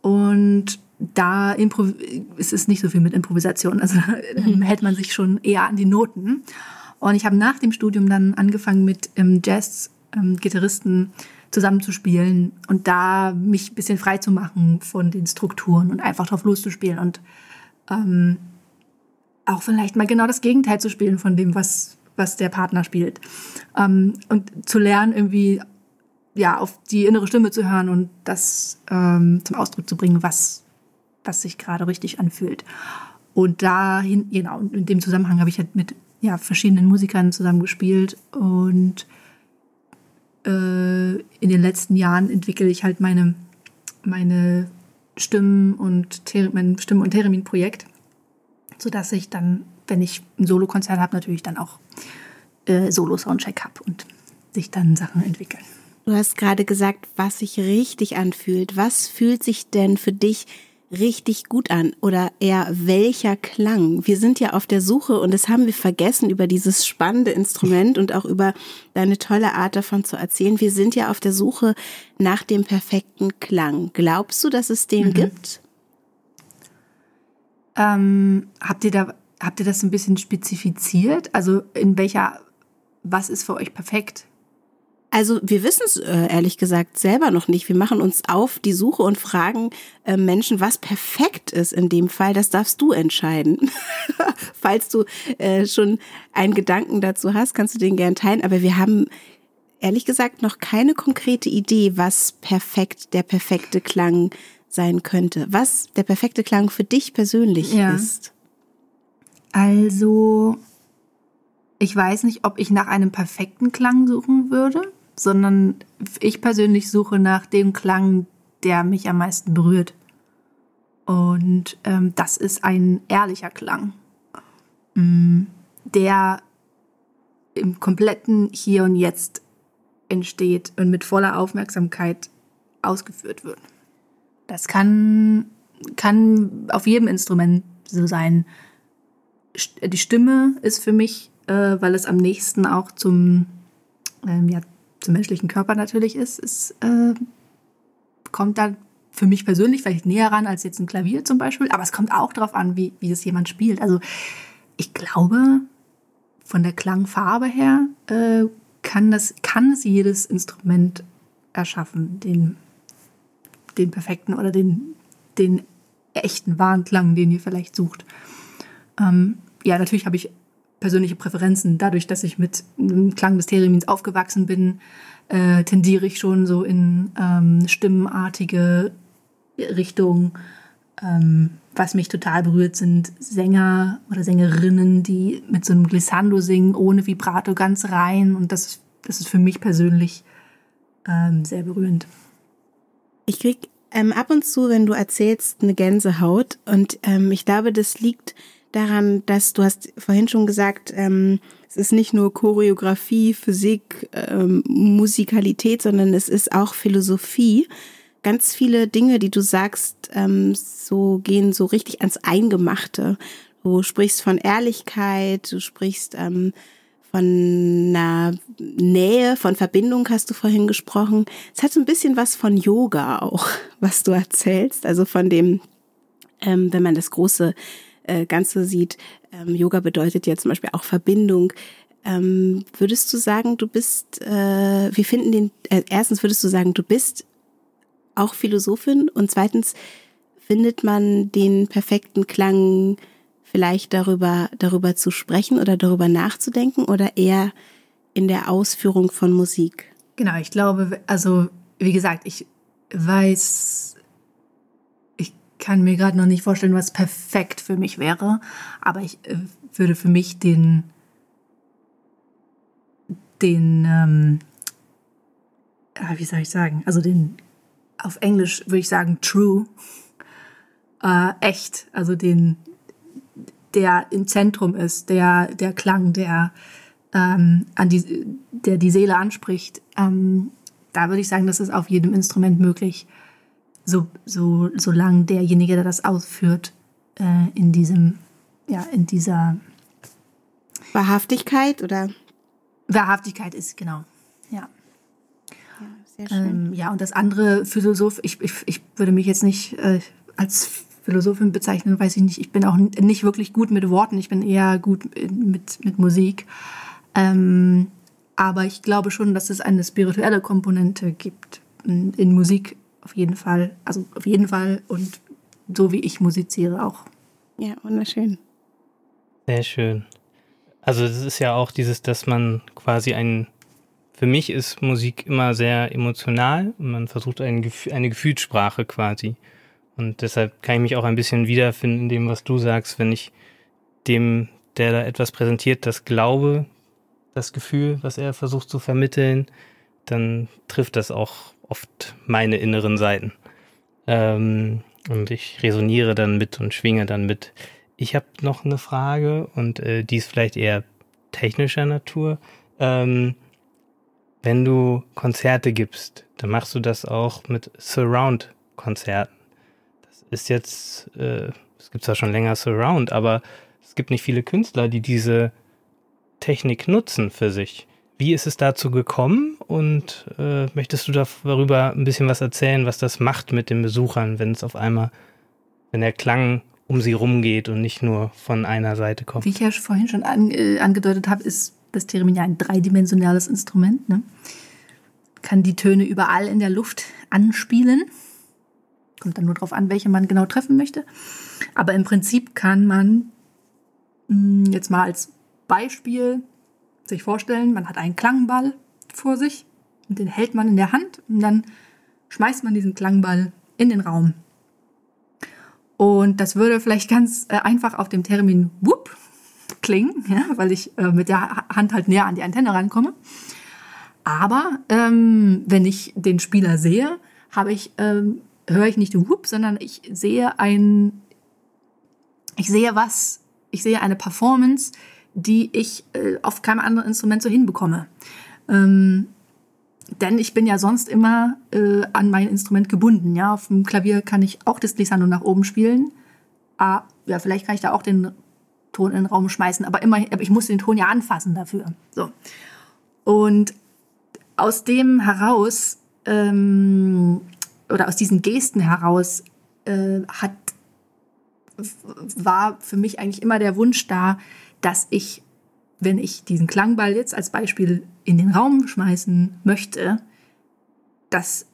C: und da Impro ist es nicht so viel mit Improvisation. Also mhm. hält man sich schon eher an die Noten. Und ich habe nach dem Studium dann angefangen mit ähm, Jazz-Gitarristen ähm, zusammenzuspielen und da mich ein bisschen frei zu machen von den Strukturen und einfach drauf loszuspielen und ähm, auch vielleicht mal genau das Gegenteil zu spielen von dem, was, was der Partner spielt. Ähm, und zu lernen, irgendwie ja, auf die innere Stimme zu hören und das ähm, zum Ausdruck zu bringen, was, was sich gerade richtig anfühlt. Und dahin, genau, in dem Zusammenhang habe ich halt mit ja, verschiedenen Musikern zusammen gespielt und äh, in den letzten Jahren entwickle ich halt meine, meine Stimmen und mein Stimmen- und Theremin-Projekt, sodass ich dann, wenn ich ein Solo-Konzert habe, natürlich dann auch äh, Solo-Soundcheck habe und sich dann Sachen entwickeln.
A: Du hast gerade gesagt, was sich richtig anfühlt. Was fühlt sich denn für dich richtig gut an oder eher welcher Klang? Wir sind ja auf der Suche und das haben wir vergessen über dieses spannende Instrument und auch über deine tolle Art davon zu erzählen. Wir sind ja auf der Suche nach dem perfekten Klang. Glaubst du, dass es den mhm. gibt?
C: Ähm, habt ihr da habt ihr das ein bisschen spezifiziert? Also in welcher was ist für euch perfekt?
A: Also wir wissen es äh, ehrlich gesagt selber noch nicht. Wir machen uns auf die Suche und fragen äh, Menschen, was perfekt ist in dem Fall. Das darfst du entscheiden. Falls du äh, schon einen Gedanken dazu hast, kannst du den gern teilen. Aber wir haben ehrlich gesagt noch keine konkrete Idee, was perfekt der perfekte Klang sein könnte. Was der perfekte Klang für dich persönlich ja. ist.
C: Also ich weiß nicht, ob ich nach einem perfekten Klang suchen würde sondern ich persönlich suche nach dem Klang, der mich am meisten berührt. Und ähm, das ist ein ehrlicher Klang, mm, der im kompletten Hier und Jetzt entsteht und mit voller Aufmerksamkeit ausgeführt wird. Das kann, kann auf jedem Instrument so sein. Die Stimme ist für mich, äh, weil es am nächsten auch zum, ähm, ja, zum menschlichen Körper natürlich ist, ist äh, kommt da für mich persönlich vielleicht näher ran als jetzt ein Klavier zum Beispiel, aber es kommt auch darauf an, wie, wie das jemand spielt. Also ich glaube, von der Klangfarbe her äh, kann, das, kann es jedes Instrument erschaffen, den, den perfekten oder den, den echten wahren Klang, den ihr vielleicht sucht. Ähm, ja, natürlich habe ich persönliche Präferenzen. Dadurch, dass ich mit dem Klang des Theremins aufgewachsen bin, äh, tendiere ich schon so in ähm, stimmenartige Richtung. Ähm, was mich total berührt, sind Sänger oder Sängerinnen, die mit so einem Glissando singen, ohne Vibrato ganz rein. Und das, das ist für mich persönlich ähm, sehr berührend.
A: Ich krieg ähm, ab und zu, wenn du erzählst, eine Gänsehaut. Und ähm, ich glaube, das liegt daran, dass du hast vorhin schon gesagt, ähm, es ist nicht nur Choreografie, Physik, ähm, Musikalität, sondern es ist auch Philosophie. Ganz viele Dinge, die du sagst, ähm, so gehen so richtig ans Eingemachte. Du sprichst von Ehrlichkeit, du sprichst ähm, von einer Nähe, von Verbindung hast du vorhin gesprochen. Es hat so ein bisschen was von Yoga auch, was du erzählst. Also von dem, ähm, wenn man das große äh, Ganze sieht, ähm, Yoga bedeutet ja zum Beispiel auch Verbindung. Ähm, würdest du sagen, du bist, äh, wir finden den, äh, erstens würdest du sagen, du bist auch Philosophin und zweitens findet man den perfekten Klang vielleicht darüber, darüber zu sprechen oder darüber nachzudenken oder eher in der Ausführung von Musik?
C: Genau, ich glaube, also wie gesagt, ich weiß, kann mir gerade noch nicht vorstellen, was perfekt für mich wäre, aber ich äh, würde für mich den, den, ähm, wie soll ich sagen, also den, auf Englisch würde ich sagen, true, äh, echt, also den, der im Zentrum ist, der, der Klang, der, ähm, an die, der die Seele anspricht, ähm, da würde ich sagen, das ist auf jedem Instrument möglich, so, so, solange derjenige, der das ausführt, äh, in diesem, ja, in dieser
A: Wahrhaftigkeit oder?
C: Wahrhaftigkeit ist, genau, ja.
A: Ja, sehr schön.
C: Ähm, ja, und das andere Philosoph, ich, ich, ich würde mich jetzt nicht äh, als Philosophin bezeichnen, weiß ich nicht. Ich bin auch nicht wirklich gut mit Worten, ich bin eher gut mit, mit Musik. Ähm, aber ich glaube schon, dass es eine spirituelle Komponente gibt in Musik auf jeden Fall. Also auf jeden Fall und so wie ich musiziere auch.
A: Ja, wunderschön.
B: Sehr schön. Also es ist ja auch dieses, dass man quasi ein, für mich ist Musik immer sehr emotional und man versucht ein, eine Gefühlssprache quasi. Und deshalb kann ich mich auch ein bisschen wiederfinden in dem, was du sagst, wenn ich dem, der da etwas präsentiert, das glaube, das Gefühl, was er versucht zu vermitteln, dann trifft das auch oft meine inneren Seiten. Ähm, und ich resoniere dann mit und schwinge dann mit. Ich habe noch eine Frage und äh, die ist vielleicht eher technischer Natur. Ähm, wenn du Konzerte gibst, dann machst du das auch mit Surround-Konzerten ist jetzt, äh, es gibt zwar schon länger Surround, aber es gibt nicht viele Künstler, die diese Technik nutzen für sich. Wie ist es dazu gekommen und äh, möchtest du darüber ein bisschen was erzählen, was das macht mit den Besuchern, wenn es auf einmal, wenn der Klang um sie rumgeht und nicht nur von einer Seite kommt?
C: Wie ich ja vorhin schon an, äh, angedeutet habe, ist das Theremin ja ein dreidimensionales Instrument. Ne? Kann die Töne überall in der Luft anspielen. Kommt dann nur darauf an, welche man genau treffen möchte. Aber im Prinzip kann man mh, hm, jetzt mal als Beispiel sich vorstellen, man hat einen Klangball vor sich und den hält man in der Hand und dann schmeißt man diesen Klangball in den Raum. Und das würde vielleicht ganz äh, einfach auf dem Termin Whoop klingen, ja, weil ich äh, mit der Hand halt näher an die Antenne rankomme. Aber ähm, wenn ich den Spieler sehe, habe ich ähm, höre ich nicht Whoop, sondern ich sehe ein, ich sehe was, ich sehe eine Performance, die ich äh, auf keinem anderen Instrument so hinbekomme. Ähm, denn ich bin ja sonst immer äh, an mein Instrument gebunden. Ja, auf dem Klavier kann ich auch das Glissando nach oben spielen. Ah, ja, vielleicht kann ich da auch den Ton in den Raum schmeißen, aber immer, ich muss den Ton ja anfassen dafür. So. Und aus dem heraus ähm, oder aus diesen Gesten heraus äh, hat war für mich eigentlich immer der Wunsch da, dass ich, wenn ich diesen Klangball jetzt als Beispiel in den Raum schmeißen möchte, dass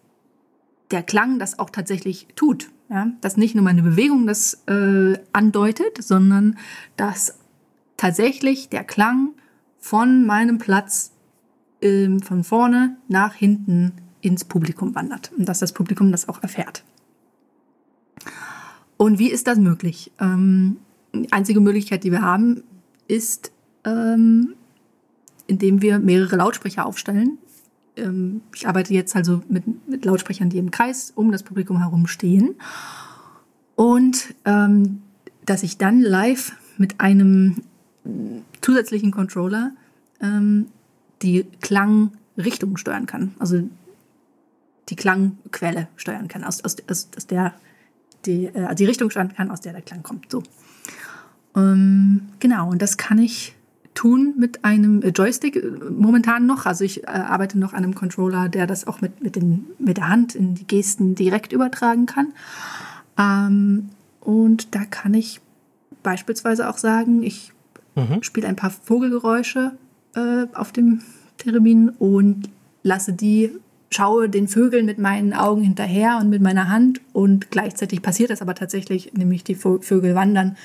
C: der Klang das auch tatsächlich tut. Ja? Dass nicht nur meine Bewegung das äh, andeutet, sondern dass tatsächlich der Klang von meinem Platz äh, von vorne nach hinten ins Publikum wandert und dass das Publikum das auch erfährt. Und wie ist das möglich? Ähm, die einzige Möglichkeit, die wir haben, ist, ähm, indem wir mehrere Lautsprecher aufstellen. Ähm, ich arbeite jetzt also mit, mit, Lautsprechern, die im Kreis um das Publikum herum stehen. Und ähm, dass ich dann live mit einem zusätzlichen Controller ähm, die Klangrichtung steuern kann. Also die Klangquelle steuern kann, aus, aus, aus, der die, äh, die Richtung steuern kann, aus der der Klang kommt. So. Ähm, genau, und das kann ich tun mit einem Joystick äh, momentan noch. Also ich äh, arbeite noch an einem Controller, der das auch mit, mit, den, mit der Hand in die Gesten direkt übertragen kann. Ähm, und da kann ich beispielsweise auch sagen, ich mhm. spiele ein paar Vogelgeräusche äh, auf dem Theremin und lasse die schaue den Vögeln mit meinen Augen hinterher und mit meiner Hand und gleichzeitig passiert das aber tatsächlich, nämlich die Vögel wandern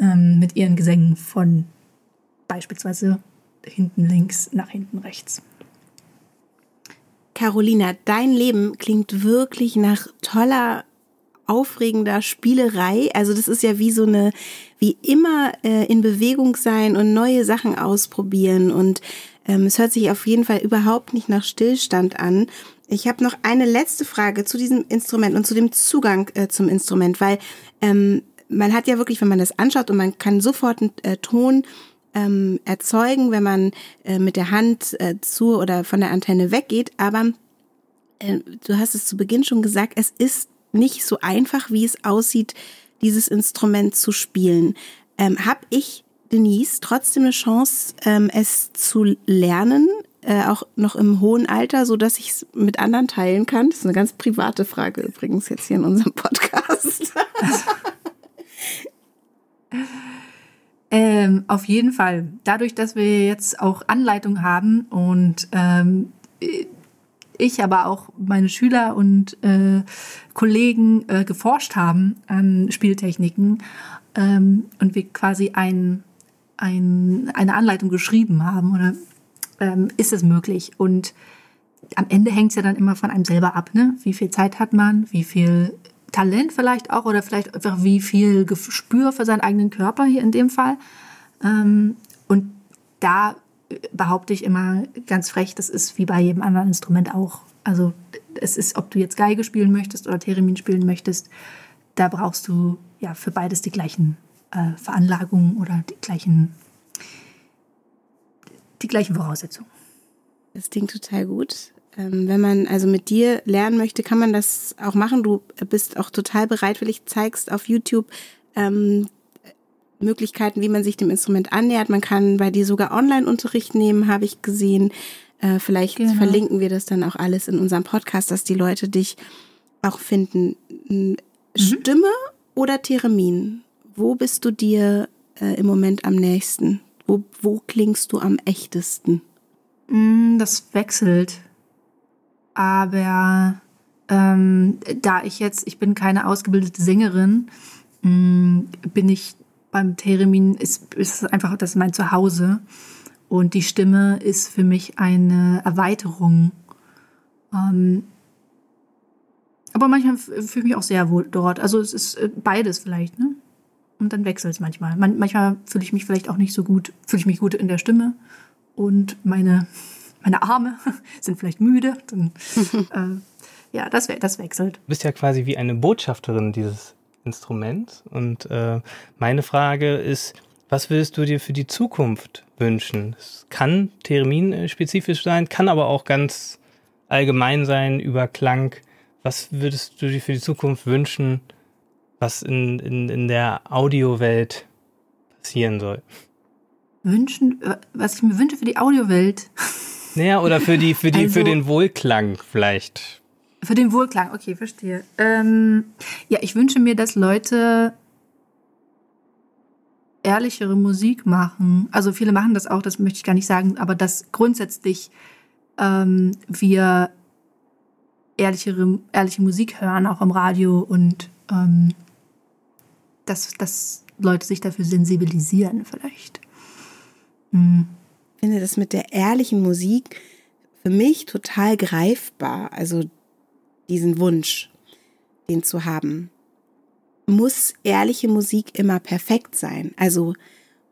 C: ähm, mit ihren Gesängen von beispielsweise hinten links nach hinten rechts.
A: Carolina, dein Leben klingt wirklich nach toller, aufregender Spielerei. Also das ist ja wie so eine, wie immer äh, in Bewegung sein und neue Sachen ausprobieren und ähm, es hört sich auf jeden Fall überhaupt nicht nach Stillstand an. Ich habe noch eine letzte Frage zu diesem Instrument und zu dem Zugang äh, zum Instrument, weil ähm, man hat ja wirklich, wenn man das anschaut und man kann sofort einen äh, Ton ähm, erzeugen, wenn man äh, mit der Hand äh, zu oder von der Antenne weggeht. Aber äh, du hast es zu Beginn schon gesagt, es ist nicht so einfach, wie es aussieht, dieses Instrument zu spielen. Ähm, hab ich Denise trotzdem eine Chance, ähm, es zu lernen, äh, auch noch im hohen Alter, so dass ich es mit anderen teilen kann? Das ist eine ganz private Frage übrigens jetzt hier in unserem Podcast.
C: ähm, auf jeden Fall. Dadurch, dass wir jetzt auch Anleitung haben und ähm, ich, aber auch meine Schüler und äh, Kollegen äh, geforscht haben an Spieltechniken ähm, und wir quasi ein ein, eine Anleitung geschrieben haben oder ähm, ist es möglich? Und am Ende hängt es ja dann immer von einem selber ab, ne? Wie viel Zeit hat man, wie viel Talent vielleicht auch oder vielleicht einfach wie viel Gespür für seinen eigenen Körper hier in dem Fall. Ähm, und da behaupte ich immer ganz frech, das ist wie bei jedem anderen Instrument auch. Also es ist, ob du jetzt Geige spielen möchtest oder Theremin spielen möchtest, da brauchst du ja für beides die gleichen äh, Veranlagungen oder die gleichen, die gleichen Voraussetzungen.
A: Das klingt total gut. Ähm, wenn man also mit dir lernen möchte, kann man das auch machen. Du bist auch total bereitwillig, zeigst auf YouTube ähm, Möglichkeiten, wie man sich dem Instrument annähert. Man kann bei dir sogar Online-Unterricht nehmen, habe ich gesehen. Äh, vielleicht genau. verlinken wir das dann auch alles in unserem Podcast, dass die Leute dich auch finden. Mhm. Stimme oder Theremin? wo bist du dir äh, im Moment am nächsten? Wo, wo klingst du am echtesten?
C: Mm, das wechselt. Aber ähm, da ich jetzt, ich bin keine ausgebildete Sängerin, mh, mm, bin ich beim Theremin, ist, ist einfach, das ist mein Zuhause. Und die Stimme ist für mich eine Erweiterung. Ähm, aber manchmal fühle ich mich auch sehr wohl dort. Also es ist äh, beides vielleicht, ne? und dann wechselt es manchmal. Man, manchmal fühle ich mich vielleicht auch nicht so gut, fühle ich mich gut in der Stimme und meine, meine Arme sind vielleicht müde. Dann, äh, ja, das, das wechselt.
B: Du bist ja quasi wie eine Botschafterin dieses Instruments und äh, meine Frage ist, Was würdest du dir für die Zukunft wünschen? Es kann terminspezifisch sein, kann aber auch ganz allgemein sein über Klang. Was würdest du dir für die Zukunft wünschen, was in, in, in der Audiowelt passieren soll?
C: Wünschen, was ich mir wünsche für die Audiowelt.
B: Naja, oder für die, für die, also, für den Wohlklang vielleicht.
C: Für den Wohlklang, okay, verstehe. Ähm, ja, ich wünsche mir, dass Leute ehrlichere Musik machen. Also viele machen das auch, das möchte ich gar nicht sagen, aber dass grundsätzlich ähm, wir ehrlichere, ehrliche Musik hören, auch im Radio und ähm, dass, dass Leute sich dafür sensibilisieren vielleicht.
A: Hm. Ich finde das mit der ehrlichen Musik für mich total greifbar. Also diesen Wunsch, den zu haben. Muss ehrliche Musik immer perfekt sein? Also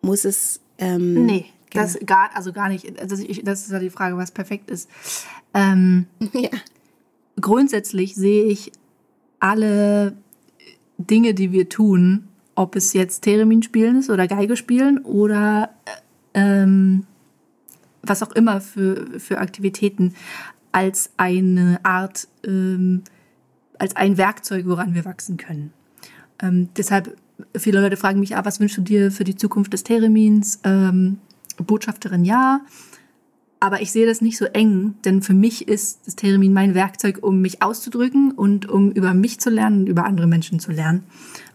A: muss es. Ähm,
C: nee, genau. das gar, also gar nicht. Also ich, das ist ja die Frage, was perfekt ist. Ähm, ja. Grundsätzlich sehe ich alle Dinge, die wir tun, ob es jetzt Theremin spielen ist oder Geige spielen oder ähm, was auch immer für, für Aktivitäten, als eine Art, ähm, als ein Werkzeug, woran wir wachsen können. Ähm, deshalb, viele Leute fragen mich, ah, was wünschst du dir für die Zukunft des Theremins? Ähm, Botschafterin ja, aber ich sehe das nicht so eng, denn für mich ist das Theremin mein Werkzeug, um mich auszudrücken und um über mich zu lernen und über andere Menschen zu lernen.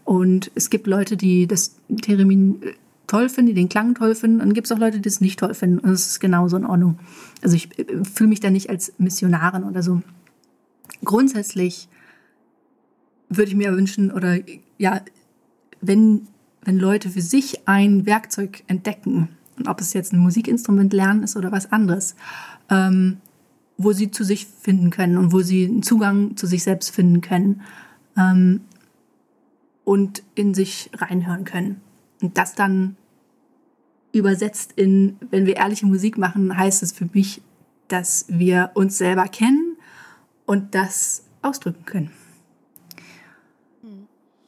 C: Und es gibt Leute, die das Theremin toll finden, die den Klang toll finden. Und dann gibt es auch Leute, die das nicht toll finden. Und das ist genauso in Ordnung. Also ich äh, fühle mich da nicht als Missionarin oder so. Grundsätzlich würde ich mir wünschen, oder ja, wenn, wenn Leute für sich ein Werkzeug entdecken, und ob es jetzt ein Musikinstrument lernen ist oder was anderes, ähm, wo sie zu sich finden können und wo sie einen Zugang zu sich selbst finden können ähm, und in sich reinhören können. Und das dann übersetzt in, wenn wir ehrliche Musik machen, heißt es für mich, dass wir uns selber kennen und das ausdrücken können.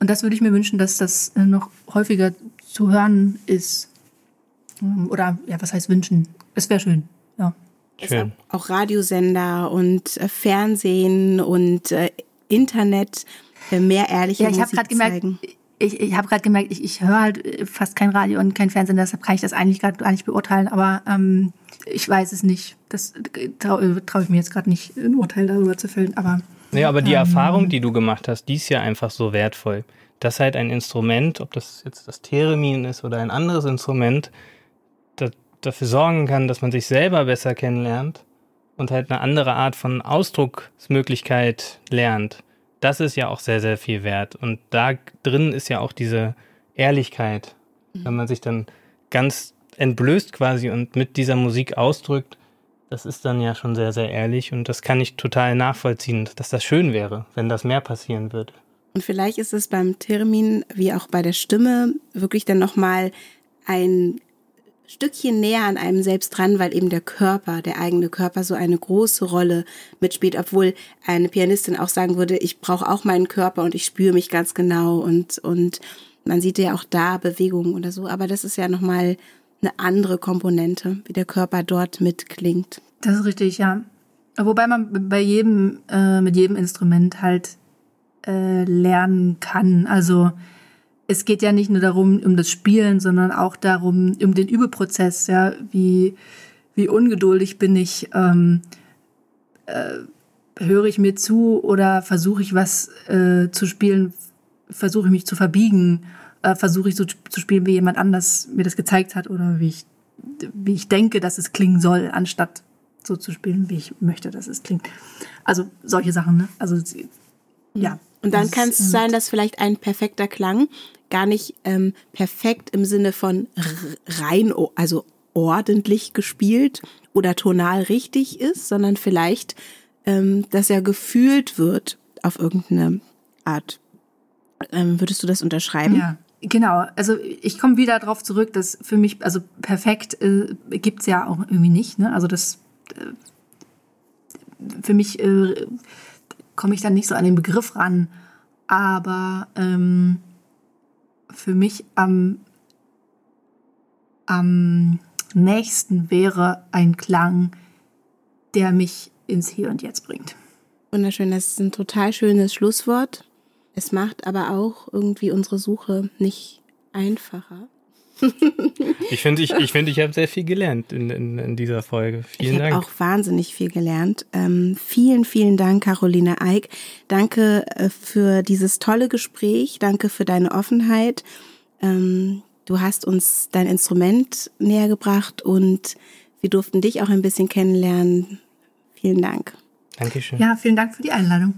C: Und das würde ich mir wünschen, dass das äh, noch häufiger zu hören ist. Ähm, oder, ja, was heißt wünschen? Es wäre schön, ja.
A: Schön. Auch Radiosender und äh, Fernsehen und äh, Internet mehr ehrliche ja, ich Musik
C: gemerkt, zeigen ich, ich habe gerade gemerkt, ich, ich höre halt fast kein Radio und kein Fernsehen, deshalb kann ich das eigentlich gerade gar nicht beurteilen, aber ähm, ich weiß es nicht. Das traue trau ich mir jetzt gerade nicht, ein Urteil darüber zu fällen, aber.
B: Nee, aber die ähm, Erfahrung, die du gemacht hast, die ist ja einfach so wertvoll. Dass halt ein Instrument, ob das jetzt das Theremin ist oder ein anderes Instrument, das dafür sorgen kann, dass man sich selber besser kennenlernt und halt eine andere Art von Ausdrucksmöglichkeit lernt das ist ja auch sehr, sehr viel wert. Und da drin ist ja auch diese Ehrlichkeit, mhm. wenn man sich dann ganz entblößt quasi und mit dieser Musik ausdrückt, das ist dann ja schon sehr, sehr ehrlich und das kann ich total nachvollziehen, dass das schön wäre, wenn das mehr passieren würde.
A: Und vielleicht ist es beim Termin wie auch bei der Stimme wirklich dann nochmal ein Stückchen näher an einem selbst dran, weil eben der Körper, der eigene Körper so eine große Rolle mitspielt, obwohl eine Pianistin auch sagen würde, ich brauche auch meinen Körper und ich spüre mich ganz genau und, und man sieht ja auch da Bewegungen oder so, aber das ist ja nochmal eine andere Komponente, wie der Körper dort mitklingt.
C: Das ist richtig, ja. Wobei man bei jedem, äh, mit jedem Instrument halt äh, lernen kann. Also es geht ja nicht nur darum, um das Spielen, sondern auch darum, um den Übeprozess, ja, wie, wie ungeduldig bin ich, ähm, äh, höre ich mir zu oder versuche ich was äh, zu spielen, versuche ich mich zu verbiegen, äh, versuche ich so zu spielen, wie jemand anders mir das gezeigt hat oder wie ich, wie ich denke, dass es klingen soll, anstatt so zu spielen, wie ich möchte, dass es klingt. Also solche Sachen, ne? Also ja.
A: Und dann kann es sein, dass vielleicht ein perfekter Klang gar nicht ähm, perfekt im Sinne von rein, also ordentlich gespielt oder tonal richtig ist, sondern vielleicht, ähm, dass er gefühlt wird auf irgendeine Art. Ähm, würdest du das unterschreiben?
C: Ja. Genau, also ich komme wieder darauf zurück, dass für mich, also perfekt äh, gibt es ja auch irgendwie nicht. Ne? Also das äh, für mich äh, komme ich dann nicht so an den Begriff ran, aber ähm, für mich am am nächsten wäre ein Klang, der mich ins Hier und Jetzt bringt.
A: Wunderschön, das ist ein total schönes Schlusswort. Es macht aber auch irgendwie unsere Suche nicht einfacher.
B: Ich finde, ich, ich, find, ich habe sehr viel gelernt in, in, in dieser Folge. Vielen
A: ich
B: Dank. Ich
A: habe auch wahnsinnig viel gelernt. Ähm, vielen, vielen Dank, Caroline Eick. Danke äh, für dieses tolle Gespräch. Danke für deine Offenheit. Ähm, du hast uns dein Instrument näher gebracht und wir durften dich auch ein bisschen kennenlernen. Vielen Dank.
B: Dankeschön.
C: Ja, vielen Dank für die Einladung.